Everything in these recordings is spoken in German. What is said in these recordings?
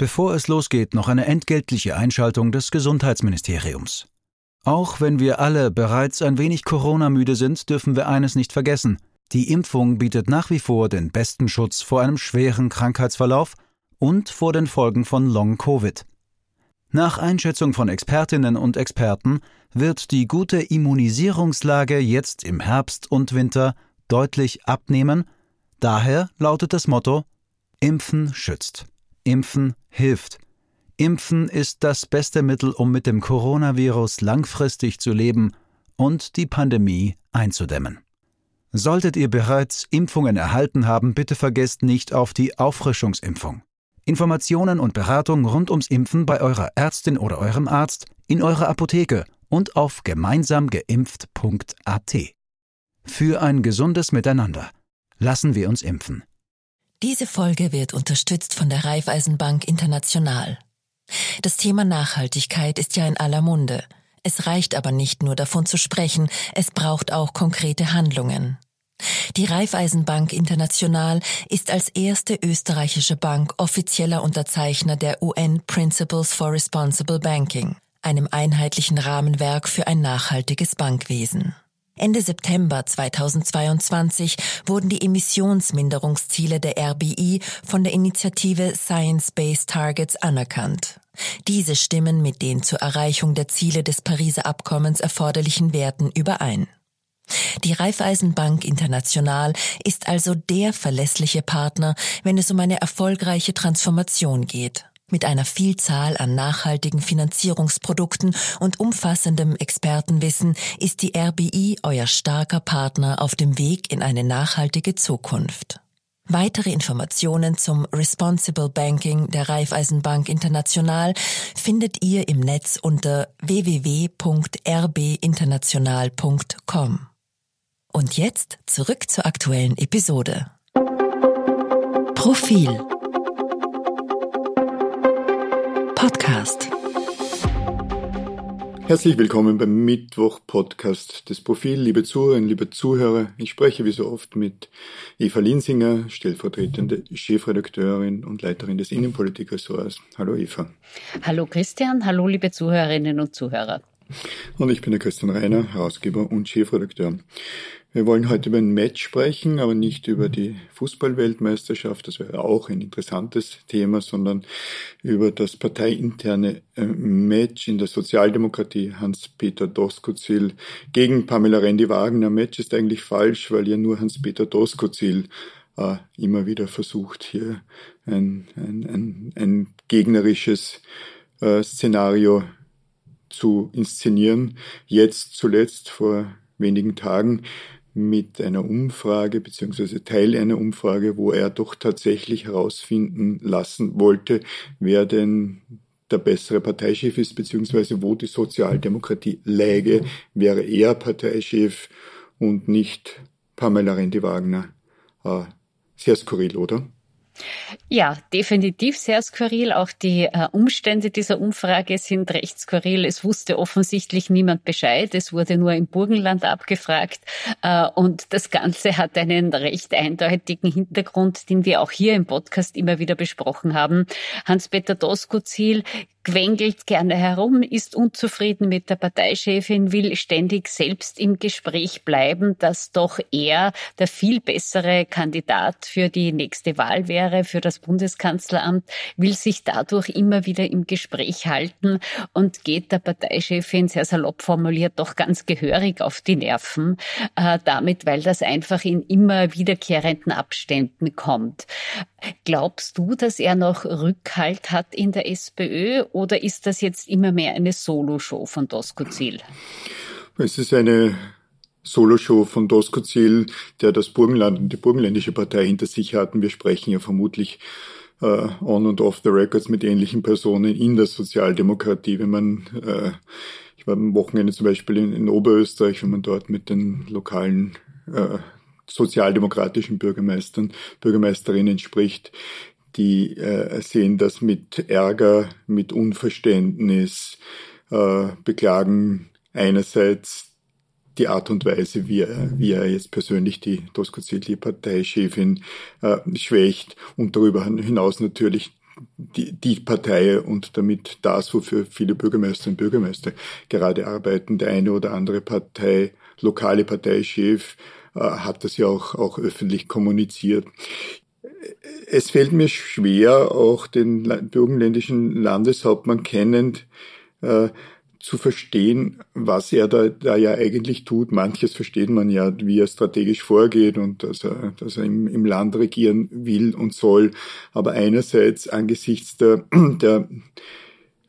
Bevor es losgeht, noch eine entgeltliche Einschaltung des Gesundheitsministeriums. Auch wenn wir alle bereits ein wenig Corona-müde sind, dürfen wir eines nicht vergessen. Die Impfung bietet nach wie vor den besten Schutz vor einem schweren Krankheitsverlauf und vor den Folgen von Long-Covid. Nach Einschätzung von Expertinnen und Experten wird die gute Immunisierungslage jetzt im Herbst und Winter deutlich abnehmen. Daher lautet das Motto Impfen schützt. Impfen hilft. Impfen ist das beste Mittel, um mit dem Coronavirus langfristig zu leben und die Pandemie einzudämmen. Solltet ihr bereits Impfungen erhalten haben, bitte vergesst nicht auf die Auffrischungsimpfung. Informationen und Beratung rund ums Impfen bei eurer Ärztin oder eurem Arzt, in eurer Apotheke und auf gemeinsamgeimpft.at. Für ein gesundes Miteinander. Lassen wir uns impfen. Diese Folge wird unterstützt von der Raiffeisenbank International. Das Thema Nachhaltigkeit ist ja in aller Munde. Es reicht aber nicht nur davon zu sprechen, es braucht auch konkrete Handlungen. Die Raiffeisenbank International ist als erste österreichische Bank offizieller Unterzeichner der UN Principles for Responsible Banking, einem einheitlichen Rahmenwerk für ein nachhaltiges Bankwesen. Ende September 2022 wurden die Emissionsminderungsziele der RBI von der Initiative Science-Based Targets anerkannt. Diese stimmen mit den zur Erreichung der Ziele des Pariser Abkommens erforderlichen Werten überein. Die Raiffeisenbank International ist also der verlässliche Partner, wenn es um eine erfolgreiche Transformation geht. Mit einer Vielzahl an nachhaltigen Finanzierungsprodukten und umfassendem Expertenwissen ist die RBI euer starker Partner auf dem Weg in eine nachhaltige Zukunft. Weitere Informationen zum Responsible Banking der Raiffeisenbank International findet ihr im Netz unter www.rbinternational.com. Und jetzt zurück zur aktuellen Episode. Profil Podcast. Herzlich willkommen beim Mittwoch-Podcast des Profil. Liebe Zuhörerinnen, liebe Zuhörer, ich spreche wie so oft mit Eva Linsinger, stellvertretende Chefredakteurin und Leiterin des Innenpolitikressorts. Hallo Eva. Hallo Christian, hallo liebe Zuhörerinnen und Zuhörer. Und ich bin der Christian Reiner, Herausgeber und Chefredakteur. Wir wollen heute über ein Match sprechen, aber nicht über die Fußballweltmeisterschaft, das wäre auch ein interessantes Thema, sondern über das parteiinterne äh, Match in der Sozialdemokratie. Hans-Peter Doskozil gegen Pamela Rendi-Wagner. Match ist eigentlich falsch, weil ja nur Hans-Peter Doskozil äh, immer wieder versucht, hier ein, ein, ein, ein gegnerisches äh, Szenario zu inszenieren. Jetzt zuletzt vor wenigen Tagen mit einer Umfrage beziehungsweise Teil einer Umfrage, wo er doch tatsächlich herausfinden lassen wollte, wer denn der bessere Parteichef ist, beziehungsweise wo die Sozialdemokratie läge, wäre er Parteichef und nicht Pamela Rendi-Wagner. Äh, sehr skurril, oder? Ja, definitiv sehr skurril. Auch die äh, Umstände dieser Umfrage sind recht skurril. Es wusste offensichtlich niemand Bescheid. Es wurde nur im Burgenland abgefragt. Äh, und das Ganze hat einen recht eindeutigen Hintergrund, den wir auch hier im Podcast immer wieder besprochen haben. Hans-Peter Doskozil quengelt gerne herum, ist unzufrieden mit der Parteichefin, will ständig selbst im Gespräch bleiben, dass doch er der viel bessere Kandidat für die nächste Wahl wäre, für das Bundeskanzleramt, will sich dadurch immer wieder im Gespräch halten und geht der Parteichefin sehr salopp formuliert doch ganz gehörig auf die Nerven, äh, damit, weil das einfach in immer wiederkehrenden Abständen kommt. Glaubst du, dass er noch Rückhalt hat in der SPÖ oder ist das jetzt immer mehr eine Soloshow von Doskozil? Es ist eine Soloshow von Doskozil, der das Burgenland und die burgenländische Partei hinter sich hatten. Wir sprechen ja vermutlich äh, on und off the records mit ähnlichen Personen in der Sozialdemokratie. Wenn man, äh, ich war am Wochenende zum Beispiel in, in Oberösterreich, wenn man dort mit den lokalen äh, sozialdemokratischen Bürgermeistern, Bürgermeisterinnen spricht, die äh, sehen das mit Ärger, mit Unverständnis, äh, beklagen einerseits die Art und Weise, wie er, wie er jetzt persönlich die Doskozili Parteichefin äh, schwächt und darüber hinaus natürlich die, die Partei und damit das, wofür viele Bürgermeisterinnen und Bürgermeister gerade arbeiten. Der eine oder andere Partei, lokale Parteichef äh, hat das ja auch, auch öffentlich kommuniziert. Es fällt mir schwer, auch den burgenländischen Landeshauptmann kennend, äh, zu verstehen, was er da, da ja eigentlich tut. Manches versteht man ja, wie er strategisch vorgeht und dass er, dass er im, im Land regieren will und soll. Aber einerseits angesichts der, der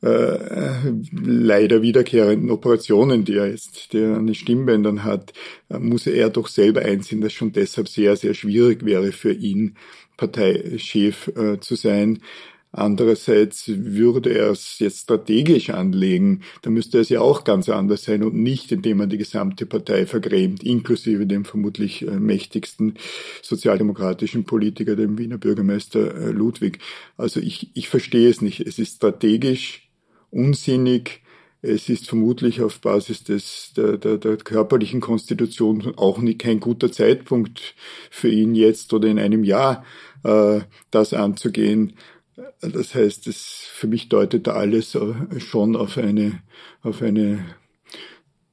äh, leider wiederkehrenden Operationen, die er jetzt, die er an den Stimmbändern hat, äh, muss er doch selber einsehen, dass schon deshalb sehr, sehr schwierig wäre für ihn, Parteichef äh, zu sein. Andererseits würde er es jetzt strategisch anlegen, dann müsste es ja auch ganz anders sein und nicht, indem man die gesamte Partei vergrämt, inklusive dem vermutlich äh, mächtigsten sozialdemokratischen Politiker, dem Wiener Bürgermeister Ludwig. Also ich, ich verstehe es nicht. Es ist strategisch unsinnig. Es ist vermutlich auf Basis des, der, der, der körperlichen Konstitution auch nicht kein guter Zeitpunkt für ihn jetzt oder in einem Jahr, äh, das anzugehen. Das heißt, es für mich deutet da alles äh, schon auf eine, auf eine,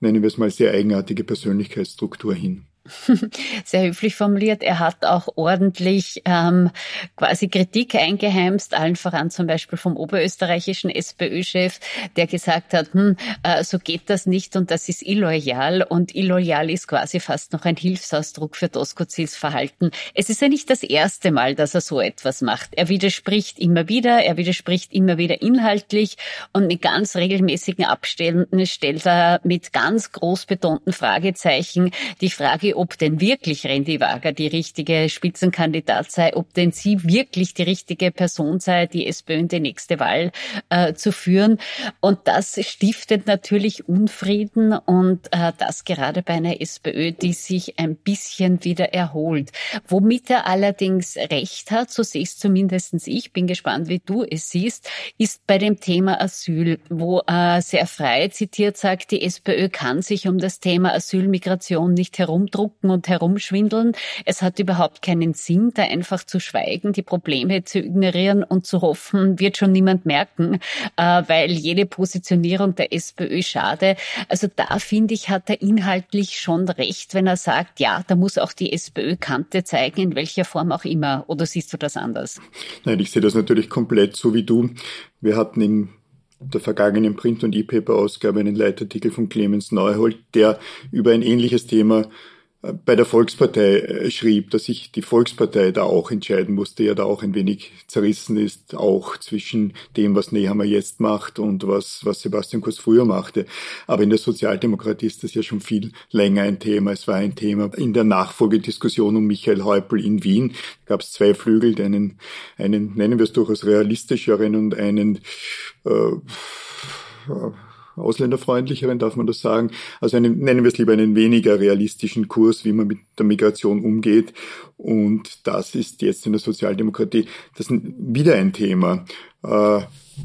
nennen wir es mal, sehr eigenartige Persönlichkeitsstruktur hin. sehr höflich formuliert. Er hat auch ordentlich ähm, quasi Kritik eingeheimst, allen voran zum Beispiel vom oberösterreichischen SPÖ-Chef, der gesagt hat, hm, äh, so geht das nicht und das ist illoyal und illoyal ist quasi fast noch ein Hilfsausdruck für Doskozils Verhalten. Es ist ja nicht das erste Mal, dass er so etwas macht. Er widerspricht immer wieder, er widerspricht immer wieder inhaltlich und mit ganz regelmäßigen Abständen stellt er mit ganz groß betonten Fragezeichen die Frage, ob denn wirklich Randy Wager die richtige Spitzenkandidat sei, ob denn sie wirklich die richtige Person sei, die SPÖ in die nächste Wahl äh, zu führen. Und das stiftet natürlich Unfrieden und äh, das gerade bei einer SPÖ, die sich ein bisschen wieder erholt. Womit er allerdings recht hat, so sehe es zumindestens ich, bin gespannt, wie du es siehst, ist bei dem Thema Asyl, wo er sehr frei zitiert sagt, die SPÖ kann sich um das Thema Asylmigration nicht herumdrucken drucken und herumschwindeln. Es hat überhaupt keinen Sinn, da einfach zu schweigen, die Probleme zu ignorieren und zu hoffen, wird schon niemand merken, äh, weil jede Positionierung der SPÖ schade. Also da finde ich, hat er inhaltlich schon recht, wenn er sagt, ja, da muss auch die SPÖ Kante zeigen, in welcher Form auch immer. Oder siehst du das anders? Nein, ich sehe das natürlich komplett so wie du. Wir hatten in der vergangenen Print- und E-Paper-Ausgabe einen Leitartikel von Clemens Neuhold, der über ein ähnliches Thema bei der Volkspartei äh, schrieb, dass sich die Volkspartei da auch entscheiden musste, ja da auch ein wenig zerrissen ist, auch zwischen dem, was Nehammer jetzt macht und was, was Sebastian Kurz früher machte. Aber in der Sozialdemokratie ist das ja schon viel länger ein Thema. Es war ein Thema in der Nachfolgediskussion um Michael Häupl in Wien. gab es zwei Flügel, einen, einen nennen wir es durchaus realistischeren und einen äh, ausländerfreundlicheren, darf man das sagen. Also einen, nennen wir es lieber einen weniger realistischen Kurs, wie man mit der Migration umgeht. Und das ist jetzt in der Sozialdemokratie das ist wieder ein Thema. Äh,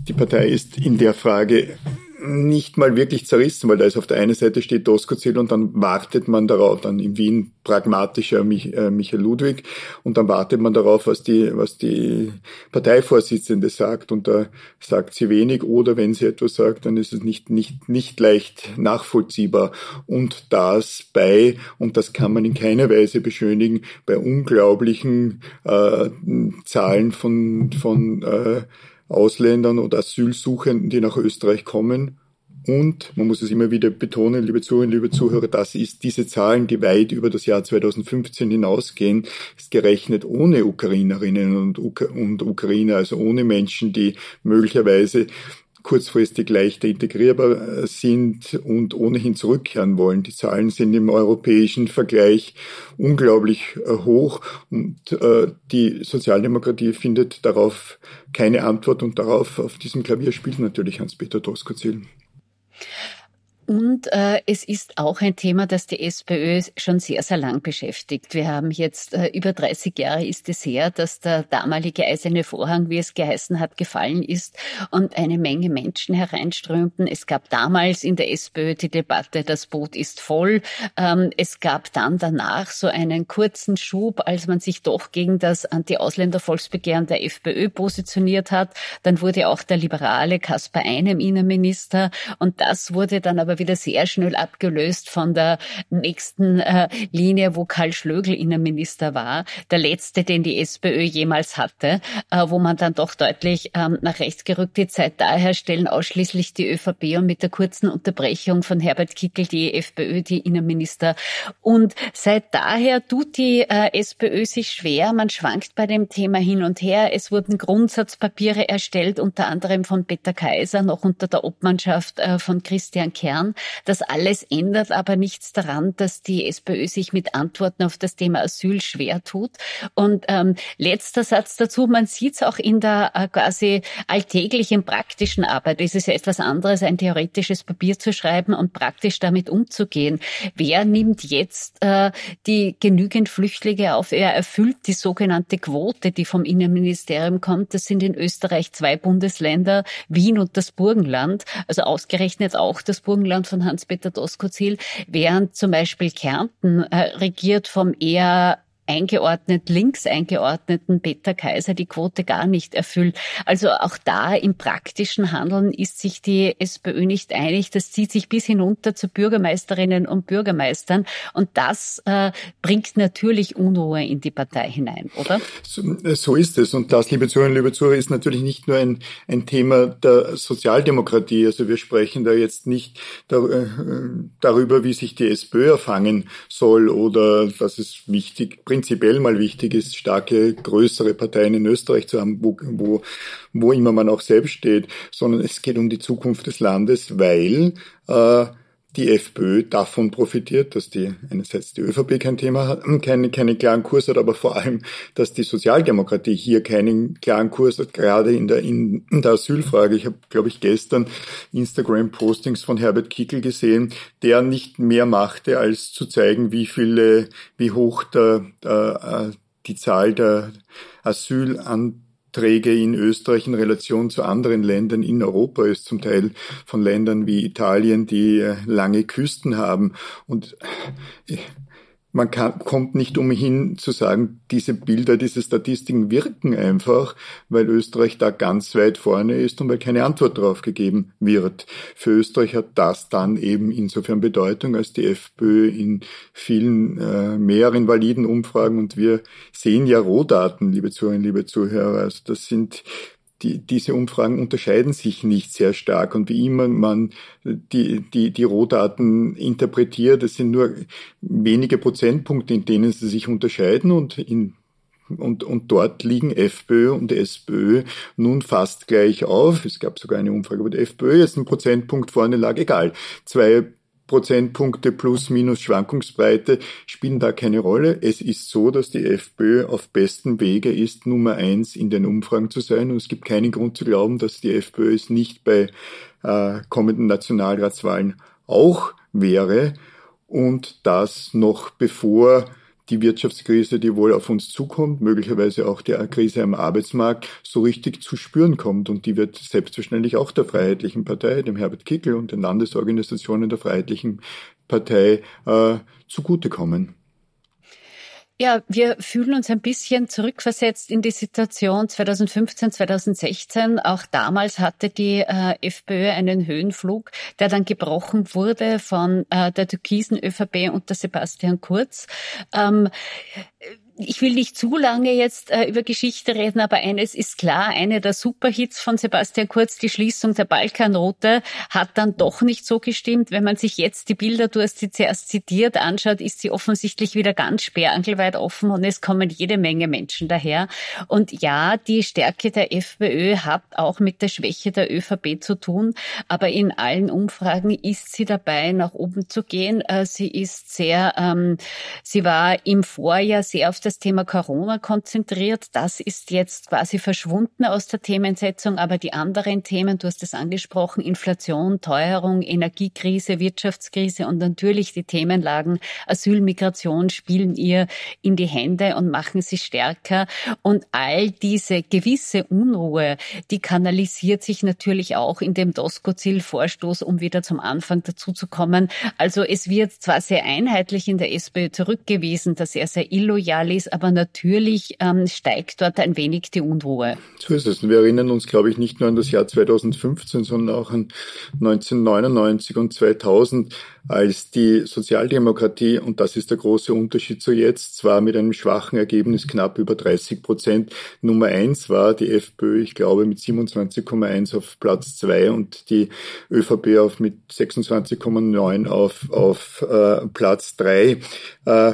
die Partei ist in der Frage nicht mal wirklich zerrissen, weil da ist auf der einen Seite steht Doskozil und dann wartet man darauf, dann in Wien pragmatischer äh, Michael Ludwig und dann wartet man darauf, was die, was die Parteivorsitzende sagt und da sagt sie wenig oder wenn sie etwas sagt, dann ist es nicht, nicht, nicht leicht nachvollziehbar. Und das bei, und das kann man in keiner Weise beschönigen, bei unglaublichen äh, Zahlen von, von äh, Ausländern oder Asylsuchenden, die nach Österreich kommen. Und man muss es immer wieder betonen, liebe Zuhörerinnen, liebe Zuhörer, das ist diese Zahlen, die weit über das Jahr 2015 hinausgehen, ist gerechnet ohne Ukrainerinnen und, Ukra und Ukrainer, also ohne Menschen, die möglicherweise kurzfristig leichter integrierbar äh, sind und ohnehin zurückkehren wollen. Die Zahlen sind im europäischen Vergleich unglaublich äh, hoch und äh, die Sozialdemokratie findet darauf keine Antwort und darauf auf diesem Klavier spielt natürlich Hans-Peter Doskozil. Und äh, es ist auch ein Thema, das die SPÖ schon sehr, sehr lang beschäftigt. Wir haben jetzt äh, über 30 Jahre ist es her, dass der damalige eiserne Vorhang, wie es geheißen hat, gefallen ist und eine Menge Menschen hereinströmten. Es gab damals in der SPÖ die Debatte, das Boot ist voll. Ähm, es gab dann danach so einen kurzen Schub, als man sich doch gegen das Anti-Ausländer-Volksbegehren der FPÖ positioniert hat. Dann wurde auch der liberale Kaspar Einem Innenminister und das wurde dann aber wieder sehr schnell abgelöst von der nächsten äh, Linie, wo Karl Schlögl Innenminister war, der letzte, den die SPÖ jemals hatte, äh, wo man dann doch deutlich ähm, nach rechts gerückt ist. Seit daher stellen ausschließlich die ÖVP und mit der kurzen Unterbrechung von Herbert Kickel die FPÖ die Innenminister. Und seit daher tut die äh, SPÖ sich schwer. Man schwankt bei dem Thema hin und her. Es wurden Grundsatzpapiere erstellt, unter anderem von Peter Kaiser, noch unter der Obmannschaft äh, von Christian Kern. Das alles ändert aber nichts daran, dass die SPÖ sich mit Antworten auf das Thema Asyl schwer tut. Und ähm, letzter Satz dazu, man sieht es auch in der äh, quasi alltäglichen praktischen Arbeit. Es ist ja etwas anderes, ein theoretisches Papier zu schreiben und praktisch damit umzugehen. Wer nimmt jetzt äh, die genügend Flüchtlinge auf? Er erfüllt die sogenannte Quote, die vom Innenministerium kommt. Das sind in Österreich zwei Bundesländer, Wien und das Burgenland, also ausgerechnet auch das Burgenland von Hans-Peter Doskozil, während zum Beispiel Kärnten äh, regiert vom eher eingeordnet, links eingeordneten Peter Kaiser die Quote gar nicht erfüllt. Also auch da im praktischen Handeln ist sich die SPÖ nicht einig. Das zieht sich bis hinunter zu Bürgermeisterinnen und Bürgermeistern. Und das äh, bringt natürlich Unruhe in die Partei hinein, oder? So, äh, so ist es. Und das, liebe Zuhörerinnen, liebe Zuhörer, ist natürlich nicht nur ein, ein Thema der Sozialdemokratie. Also wir sprechen da jetzt nicht äh, darüber, wie sich die SPÖ erfangen soll oder dass es wichtig prinzipiell mal wichtig ist, starke, größere Parteien in Österreich zu haben, wo, wo, wo immer man auch selbst steht, sondern es geht um die Zukunft des Landes, weil äh, die FPÖ davon profitiert, dass die einerseits die ÖVP kein Thema hat, keinen, keinen klaren Kurs hat, aber vor allem, dass die Sozialdemokratie hier keinen klaren Kurs hat, gerade in der, in, der Asylfrage. Ich habe, glaube ich, gestern Instagram-Postings von Herbert Kickel gesehen, der nicht mehr machte, als zu zeigen, wie viele, wie hoch der, der, äh, die Zahl der Asylan Träge in Österreich in Relation zu anderen Ländern in Europa ist, zum Teil von Ländern wie Italien, die äh, lange Küsten haben. Und äh, man kann, kommt nicht umhin zu sagen, diese Bilder, diese Statistiken wirken einfach, weil Österreich da ganz weit vorne ist und weil keine Antwort darauf gegeben wird. Für Österreich hat das dann eben insofern Bedeutung, als die FPÖ in vielen äh, mehreren validen Umfragen und wir sehen ja Rohdaten, liebe Zuhörerinnen, liebe Zuhörer, also das sind die, diese Umfragen unterscheiden sich nicht sehr stark. Und wie immer man die, die, die Rohdaten interpretiert, es sind nur wenige Prozentpunkte, in denen sie sich unterscheiden und in und, und dort liegen FPÖ und SPÖ nun fast gleich auf. Es gab sogar eine Umfrage, wo die FPÖ jetzt ein Prozentpunkt vorne lag. Egal. Zwei Prozentpunkte plus minus Schwankungsbreite spielen da keine Rolle. Es ist so, dass die FPÖ auf besten Wege ist, Nummer eins in den Umfragen zu sein. Und es gibt keinen Grund zu glauben, dass die FPÖ es nicht bei äh, kommenden Nationalratswahlen auch wäre. Und das noch bevor die Wirtschaftskrise, die wohl auf uns zukommt, möglicherweise auch die Krise am Arbeitsmarkt, so richtig zu spüren kommt. Und die wird selbstverständlich auch der Freiheitlichen Partei, dem Herbert Kickel und den Landesorganisationen der Freiheitlichen Partei äh, zugutekommen. Ja, wir fühlen uns ein bisschen zurückversetzt in die Situation 2015, 2016. Auch damals hatte die äh, FPÖ einen Höhenflug, der dann gebrochen wurde von äh, der türkisen ÖVP unter Sebastian Kurz. Ähm, ich will nicht zu lange jetzt äh, über Geschichte reden, aber eines ist klar, eine der Superhits von Sebastian Kurz, die Schließung der Balkanroute, hat dann doch nicht so gestimmt. Wenn man sich jetzt die Bilder, du hast sie zuerst zitiert, anschaut, ist sie offensichtlich wieder ganz sperrangelweit offen und es kommen jede Menge Menschen daher. Und ja, die Stärke der FPÖ hat auch mit der Schwäche der ÖVP zu tun, aber in allen Umfragen ist sie dabei, nach oben zu gehen. Äh, sie ist sehr, ähm, sie war im Vorjahr sehr auf das Thema Corona konzentriert. Das ist jetzt quasi verschwunden aus der Themensetzung, aber die anderen Themen, du hast es angesprochen, Inflation, Teuerung, Energiekrise, Wirtschaftskrise und natürlich die Themenlagen Asyl, Migration spielen ihr in die Hände und machen sie stärker. Und all diese gewisse Unruhe, die kanalisiert sich natürlich auch in dem Doskozil-Vorstoß, um wieder zum Anfang dazu. Also es wird zwar sehr einheitlich in der SPÖ zurückgewiesen, dass er sehr illoyal ist, aber natürlich ähm, steigt dort ein wenig die Unruhe. So ist es. Und wir erinnern uns, glaube ich, nicht nur an das Jahr 2015, sondern auch an 1999 und 2000, als die Sozialdemokratie, und das ist der große Unterschied zu jetzt, zwar mit einem schwachen Ergebnis knapp über 30 Prozent Nummer eins war, die FPÖ, ich glaube, mit 27,1 auf Platz zwei und die ÖVP auf mit 26,9 auf, auf äh, Platz drei. Äh,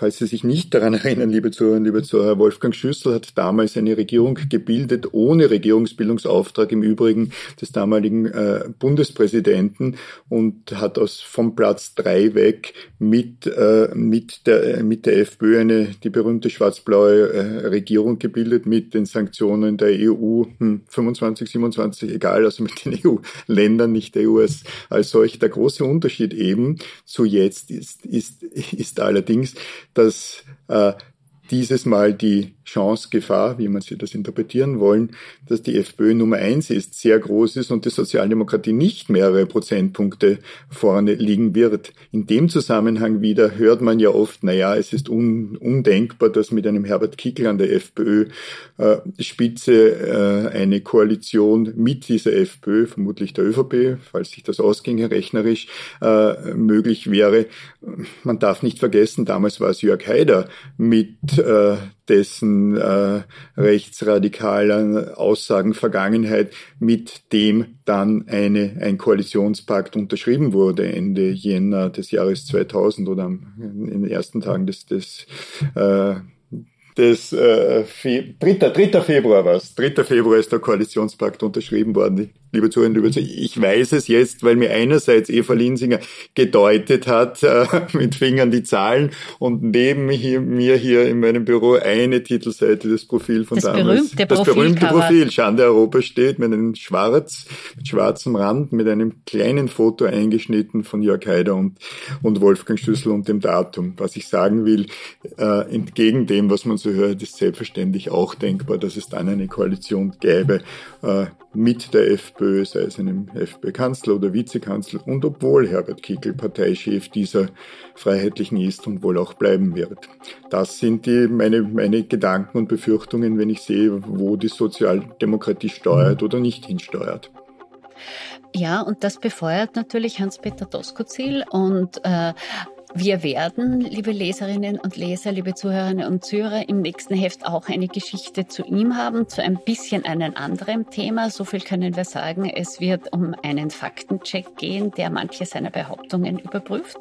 Falls Sie sich nicht daran erinnern, liebe Zuhörer, liebe Zuhörer, Wolfgang Schüssel hat damals eine Regierung gebildet, ohne Regierungsbildungsauftrag im Übrigen des damaligen äh, Bundespräsidenten und hat aus vom Platz drei weg mit, äh, mit, der, mit der FPÖ eine, die berühmte schwarz-blaue äh, Regierung gebildet mit den Sanktionen der EU hm, 25, 27, egal, also mit den EU-Ländern, nicht der EU als, als solch. Der große Unterschied eben zu jetzt ist, ist, ist allerdings, dass äh, dieses Mal die Chance, Gefahr, wie man sie das interpretieren wollen, dass die FPÖ Nummer eins ist, sehr groß ist und die Sozialdemokratie nicht mehrere Prozentpunkte vorne liegen wird. In dem Zusammenhang wieder hört man ja oft, na ja, es ist un, undenkbar, dass mit einem Herbert Kickel an der FPÖ äh, Spitze äh, eine Koalition mit dieser FPÖ, vermutlich der ÖVP, falls sich das ausginge rechnerisch, äh, möglich wäre. Man darf nicht vergessen, damals war es Jörg Haider mit äh, dessen äh, rechtsradikalen Aussagen Vergangenheit, mit dem dann eine, ein Koalitionspakt unterschrieben wurde Ende Jänner des Jahres 2000 oder in den ersten Tagen des, des äh, des äh, 3. 3. Februar war es. 3. Februar ist der Koalitionspakt unterschrieben worden liebe Zuhörer, liebe Zuhörer, ich weiß es jetzt, weil mir einerseits Eva Linsinger gedeutet hat äh, mit Fingern die Zahlen und neben hier, mir hier in meinem Büro eine Titelseite des Profil von das damals. Berühmte das berühmte Profil, Schande Europa steht mit einem schwarz, mit schwarzem Rand, mit einem kleinen Foto eingeschnitten von Jörg Haider und, und Wolfgang Schlüssel und dem Datum. Was ich sagen will, äh, entgegen dem, was man so hört, ist selbstverständlich auch denkbar, dass es dann eine Koalition gäbe äh, mit der FPÖ, sei es einem FPÖ-Kanzler oder Vizekanzler, und obwohl Herbert Kickl Parteichef dieser Freiheitlichen ist und wohl auch bleiben wird. Das sind die, meine, meine Gedanken und Befürchtungen, wenn ich sehe, wo die Sozialdemokratie steuert oder nicht hinsteuert. Ja, und das befeuert natürlich Hans-Peter Doskozil und äh, wir werden, liebe Leserinnen und Leser, liebe Zuhörerinnen und Zuhörer, im nächsten Heft auch eine Geschichte zu ihm haben, zu ein bisschen einem anderen Thema. So viel können wir sagen. Es wird um einen Faktencheck gehen, der manche seiner Behauptungen überprüft.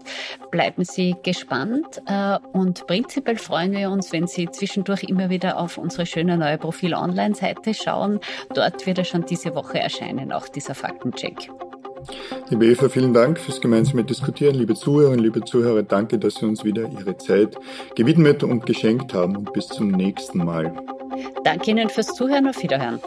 Bleiben Sie gespannt äh, und prinzipiell freuen wir uns, wenn Sie zwischendurch immer wieder auf unsere schöne neue Profil-Online-Seite schauen. Dort wird er schon diese Woche erscheinen, auch dieser Faktencheck. Liebe Eva, vielen Dank fürs gemeinsame Diskutieren. Liebe Zuhörerinnen, liebe Zuhörer, danke, dass Sie uns wieder Ihre Zeit gewidmet und geschenkt haben. Und bis zum nächsten Mal. Danke Ihnen fürs Zuhören. Auf Wiederhören.